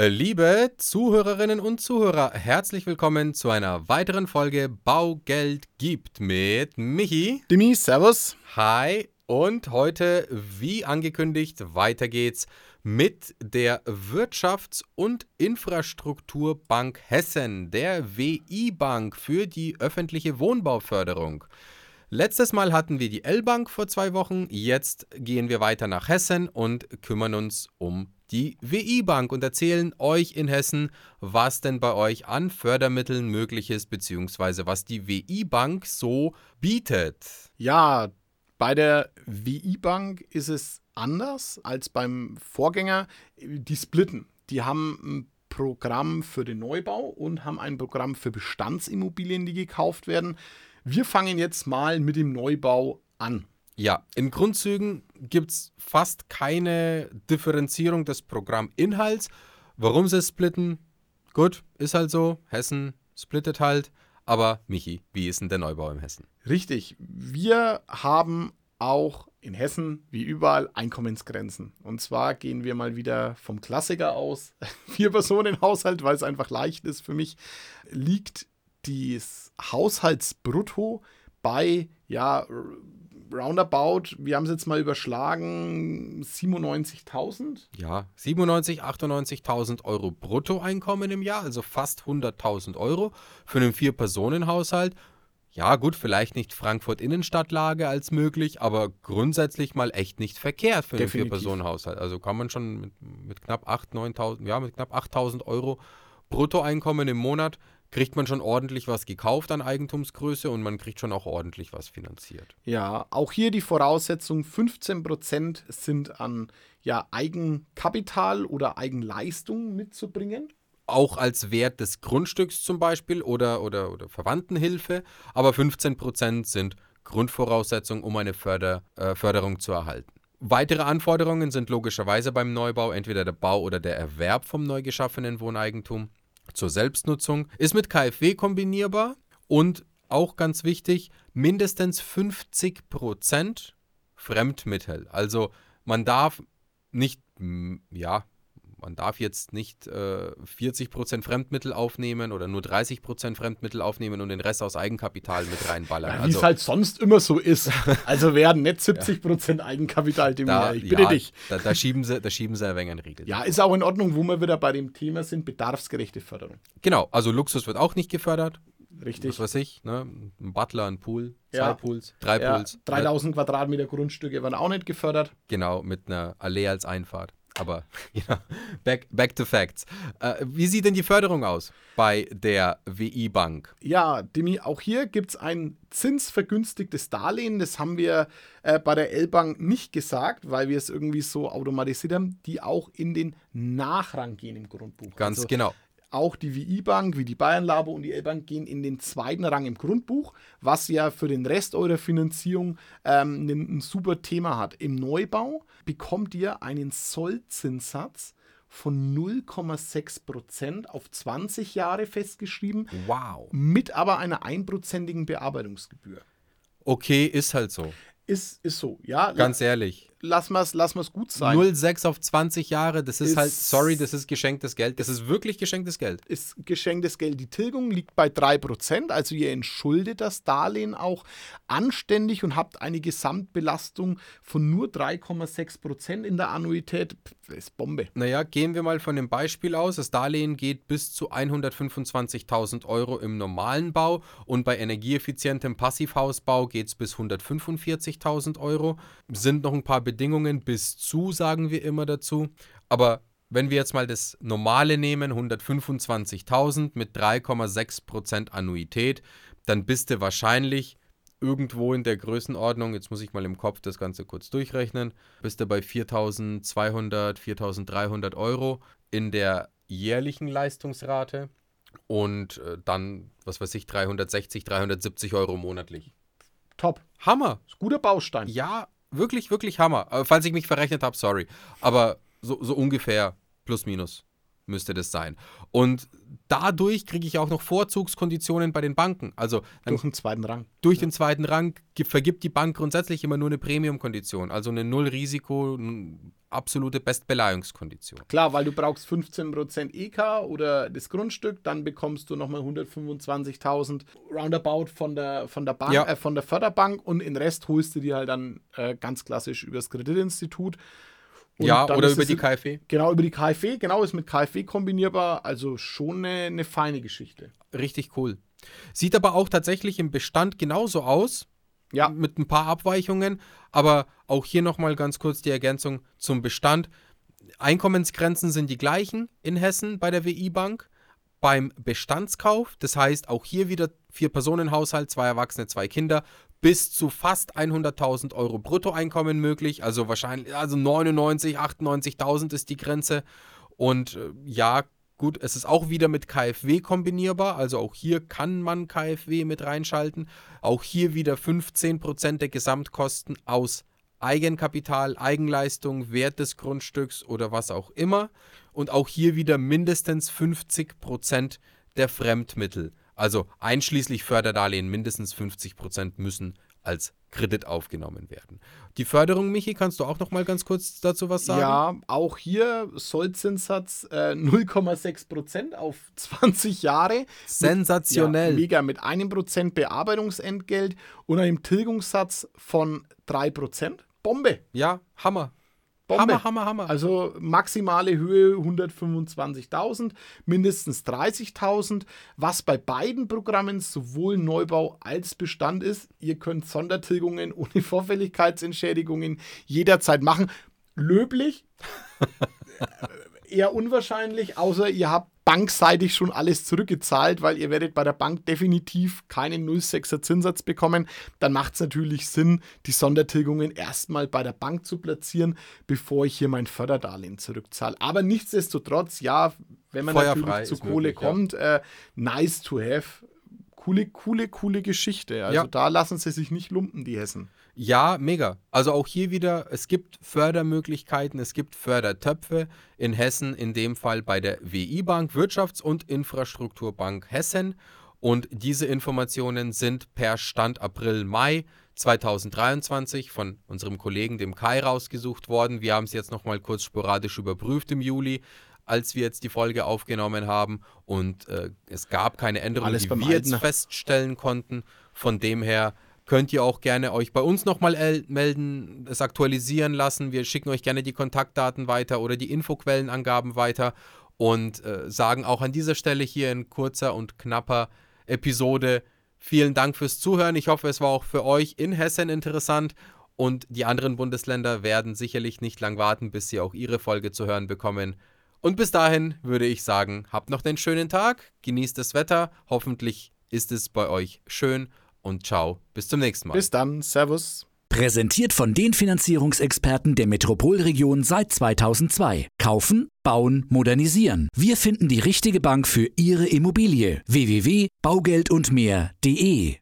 Äh, liebe Zuhörerinnen und Zuhörer, herzlich willkommen zu einer weiteren Folge Baugeld gibt mit Michi. Dimi, Servus. Hi. Und heute, wie angekündigt, weiter geht's mit der Wirtschafts- und Infrastrukturbank Hessen, der WI-Bank für die öffentliche Wohnbauförderung. Letztes Mal hatten wir die L-Bank vor zwei Wochen, jetzt gehen wir weiter nach Hessen und kümmern uns um die WI-Bank und erzählen euch in Hessen, was denn bei euch an Fördermitteln möglich ist, beziehungsweise was die WI-Bank so bietet. Ja, bei der WI-Bank ist es anders als beim Vorgänger. Die splitten. Die haben ein Programm für den Neubau und haben ein Programm für Bestandsimmobilien, die gekauft werden. Wir fangen jetzt mal mit dem Neubau an. Ja, in Grundzügen gibt es fast keine Differenzierung des Programminhalts. Warum sie splitten? Gut, ist halt so. Hessen splittet halt. Aber Michi, wie ist denn der Neubau im Hessen? Richtig. Wir haben auch in Hessen, wie überall, Einkommensgrenzen. Und zwar gehen wir mal wieder vom Klassiker aus. Vier-Personen-Haushalt, weil es einfach leicht ist für mich, liegt das Haushaltsbrutto bei, ja, roundabout, wir haben es jetzt mal überschlagen, 97.000. Ja, 97, 98.000 Euro Bruttoeinkommen im Jahr, also fast 100.000 Euro für einen Vier-Personen-Haushalt. Ja, gut, vielleicht nicht Frankfurt-Innenstadtlage als möglich, aber grundsätzlich mal echt nicht verkehrt für einen Vier-Personen-Haushalt. Also kann man schon mit, mit knapp 8.000, 9.000, ja, mit knapp 8.000 Euro Bruttoeinkommen im Monat kriegt man schon ordentlich was gekauft an Eigentumsgröße und man kriegt schon auch ordentlich was finanziert. Ja, auch hier die Voraussetzung, 15% sind an ja, Eigenkapital oder Eigenleistung mitzubringen. Auch als Wert des Grundstücks zum Beispiel oder, oder, oder Verwandtenhilfe, aber 15% sind Grundvoraussetzung, um eine Förder, äh, Förderung zu erhalten. Weitere Anforderungen sind logischerweise beim Neubau entweder der Bau oder der Erwerb vom neu geschaffenen Wohneigentum zur Selbstnutzung, ist mit KfW kombinierbar und auch ganz wichtig, mindestens 50% Fremdmittel. Also man darf nicht, ja, man darf jetzt nicht äh, 40% Fremdmittel aufnehmen oder nur 30% Fremdmittel aufnehmen und den Rest aus Eigenkapital mit reinballern. Ja, Wie also, es halt sonst immer so ist. Also werden nicht 70% ja. Eigenkapital dem da, Ich bitte ja, dich. Da, da, schieben sie, da schieben sie ein wenig einen Riegel. Ja, ist auch in Ordnung, wo wir wieder bei dem Thema sind, bedarfsgerechte Förderung. Genau, also Luxus wird auch nicht gefördert. Richtig. Was weiß ich, ne? Ein Butler, ein Pool, zwei ja. Pools, drei ja. Pools. 3000 Quadratmeter Grundstücke werden auch nicht gefördert. Genau, mit einer Allee als Einfahrt. Aber ja, back, back to facts. Äh, wie sieht denn die Förderung aus bei der WI-Bank? Ja, Demi, auch hier gibt es ein zinsvergünstigtes Darlehen. Das haben wir äh, bei der L-Bank nicht gesagt, weil wir es irgendwie so automatisiert haben, die auch in den Nachrang gehen im Grundbuch. Ganz also, genau. Auch die WI-Bank, wie die Bayern Labo und die L-Bank gehen in den zweiten Rang im Grundbuch, was ja für den Rest eurer Finanzierung ähm, ein, ein super Thema hat. Im Neubau bekommt ihr einen Sollzinssatz von 0,6% auf 20 Jahre festgeschrieben. Wow. Mit aber einer einprozentigen Bearbeitungsgebühr. Okay, ist halt so. Ist, ist so, ja. Ganz ehrlich lass mal lass mal's gut sein. 0,6 auf 20 Jahre, das ist, ist, halt, sorry, das ist geschenktes Geld. Das ist wirklich geschenktes Geld. Ist geschenktes Geld. Die Tilgung liegt bei 3%, also ihr entschuldet das Darlehen auch anständig und habt eine Gesamtbelastung von nur 3,6% in der Annuität. Das ist Bombe. Naja, gehen wir mal von dem Beispiel aus. Das Darlehen geht bis zu 125.000 Euro im normalen Bau und bei energieeffizientem Passivhausbau geht es bis 145.000 Euro. Sind noch ein paar Bedingungen bis zu, sagen wir immer dazu. Aber wenn wir jetzt mal das normale nehmen, 125.000 mit 3,6% Annuität, dann bist du wahrscheinlich irgendwo in der Größenordnung, jetzt muss ich mal im Kopf das Ganze kurz durchrechnen, bist du bei 4.200, 4.300 Euro in der jährlichen Leistungsrate und äh, dann, was weiß ich, 360, 370 Euro monatlich. Top. Hammer. Ist guter Baustein. Ja, wirklich, wirklich Hammer. Falls ich mich verrechnet habe, sorry. Aber so, so ungefähr plus minus müsste das sein. Und dadurch kriege ich auch noch Vorzugskonditionen bei den Banken. Also durch den zweiten Rang. Durch ja. den zweiten Rang vergibt die Bank grundsätzlich immer nur eine Premium-Kondition, also eine Null-Risiko, absolute Bestbeleihungskondition. Klar, weil du brauchst 15% EK oder das Grundstück, dann bekommst du nochmal 125.000 roundabout von der, von, der Bank, ja. äh, von der Förderbank und den Rest holst du dir halt dann äh, ganz klassisch übers Kreditinstitut. Und ja, oder über die KfW. Genau, über die KfW. Genau, ist mit KfW kombinierbar. Also schon eine, eine feine Geschichte. Richtig cool. Sieht aber auch tatsächlich im Bestand genauso aus. Ja. Mit ein paar Abweichungen. Aber auch hier nochmal ganz kurz die Ergänzung zum Bestand. Einkommensgrenzen sind die gleichen in Hessen bei der WI-Bank. Beim Bestandskauf, das heißt auch hier wieder Vier-Personen-Haushalt, zwei Erwachsene, zwei Kinder, bis zu fast 100.000 Euro Bruttoeinkommen möglich. Also wahrscheinlich, also 99, 98.000 ist die Grenze. Und äh, ja, gut, es ist auch wieder mit KfW kombinierbar. Also auch hier kann man KfW mit reinschalten. Auch hier wieder 15% der Gesamtkosten aus Eigenkapital, Eigenleistung, Wert des Grundstücks oder was auch immer. Und auch hier wieder mindestens 50% der Fremdmittel. Also einschließlich Förderdarlehen mindestens 50 Prozent müssen als Kredit aufgenommen werden. Die Förderung, Michi, kannst du auch noch mal ganz kurz dazu was sagen? Ja, auch hier Sollzinssatz äh, 0,6 Prozent auf 20 Jahre. Sensationell. Mit, ja, mega, mit einem Prozent Bearbeitungsentgelt und einem Tilgungssatz von 3 Prozent. Bombe. Ja, Hammer. Bombe. Hammer, Hammer, Hammer. Also maximale Höhe 125.000, mindestens 30.000, was bei beiden Programmen sowohl Neubau als Bestand ist. Ihr könnt Sondertilgungen ohne Vorfälligkeitsentschädigungen jederzeit machen. Löblich, eher unwahrscheinlich, außer ihr habt bankseitig schon alles zurückgezahlt, weil ihr werdet bei der Bank definitiv keinen 0,6er Zinssatz bekommen. Dann macht es natürlich Sinn, die Sondertilgungen erstmal bei der Bank zu platzieren, bevor ich hier mein Förderdarlehen zurückzahle. Aber nichtsdestotrotz, ja, wenn man Feuerfrei natürlich zu Kohle möglich, kommt, ja. äh, nice to have. Coole, coole, coole Geschichte. Also ja. da lassen sie sich nicht lumpen, die Hessen. Ja, mega. Also auch hier wieder, es gibt Fördermöglichkeiten, es gibt Fördertöpfe in Hessen, in dem Fall bei der WI Bank, Wirtschafts- und Infrastrukturbank Hessen. Und diese Informationen sind per Stand April, Mai 2023 von unserem Kollegen, dem Kai, rausgesucht worden. Wir haben es jetzt nochmal kurz sporadisch überprüft im Juli, als wir jetzt die Folge aufgenommen haben. Und äh, es gab keine Änderungen, die wir jetzt feststellen konnten. Von dem her könnt ihr auch gerne euch bei uns nochmal melden, es aktualisieren lassen. Wir schicken euch gerne die Kontaktdaten weiter oder die Infoquellenangaben weiter und äh, sagen auch an dieser Stelle hier in kurzer und knapper Episode vielen Dank fürs Zuhören. Ich hoffe, es war auch für euch in Hessen interessant und die anderen Bundesländer werden sicherlich nicht lang warten, bis sie auch ihre Folge zu hören bekommen. Und bis dahin würde ich sagen, habt noch einen schönen Tag, genießt das Wetter, hoffentlich ist es bei euch schön und ciao, bis zum nächsten Mal. Bis dann, Servus. Präsentiert von den Finanzierungsexperten der Metropolregion seit 2002. Kaufen, bauen, modernisieren. Wir finden die richtige Bank für Ihre Immobilie. www.baugeldundmehr.de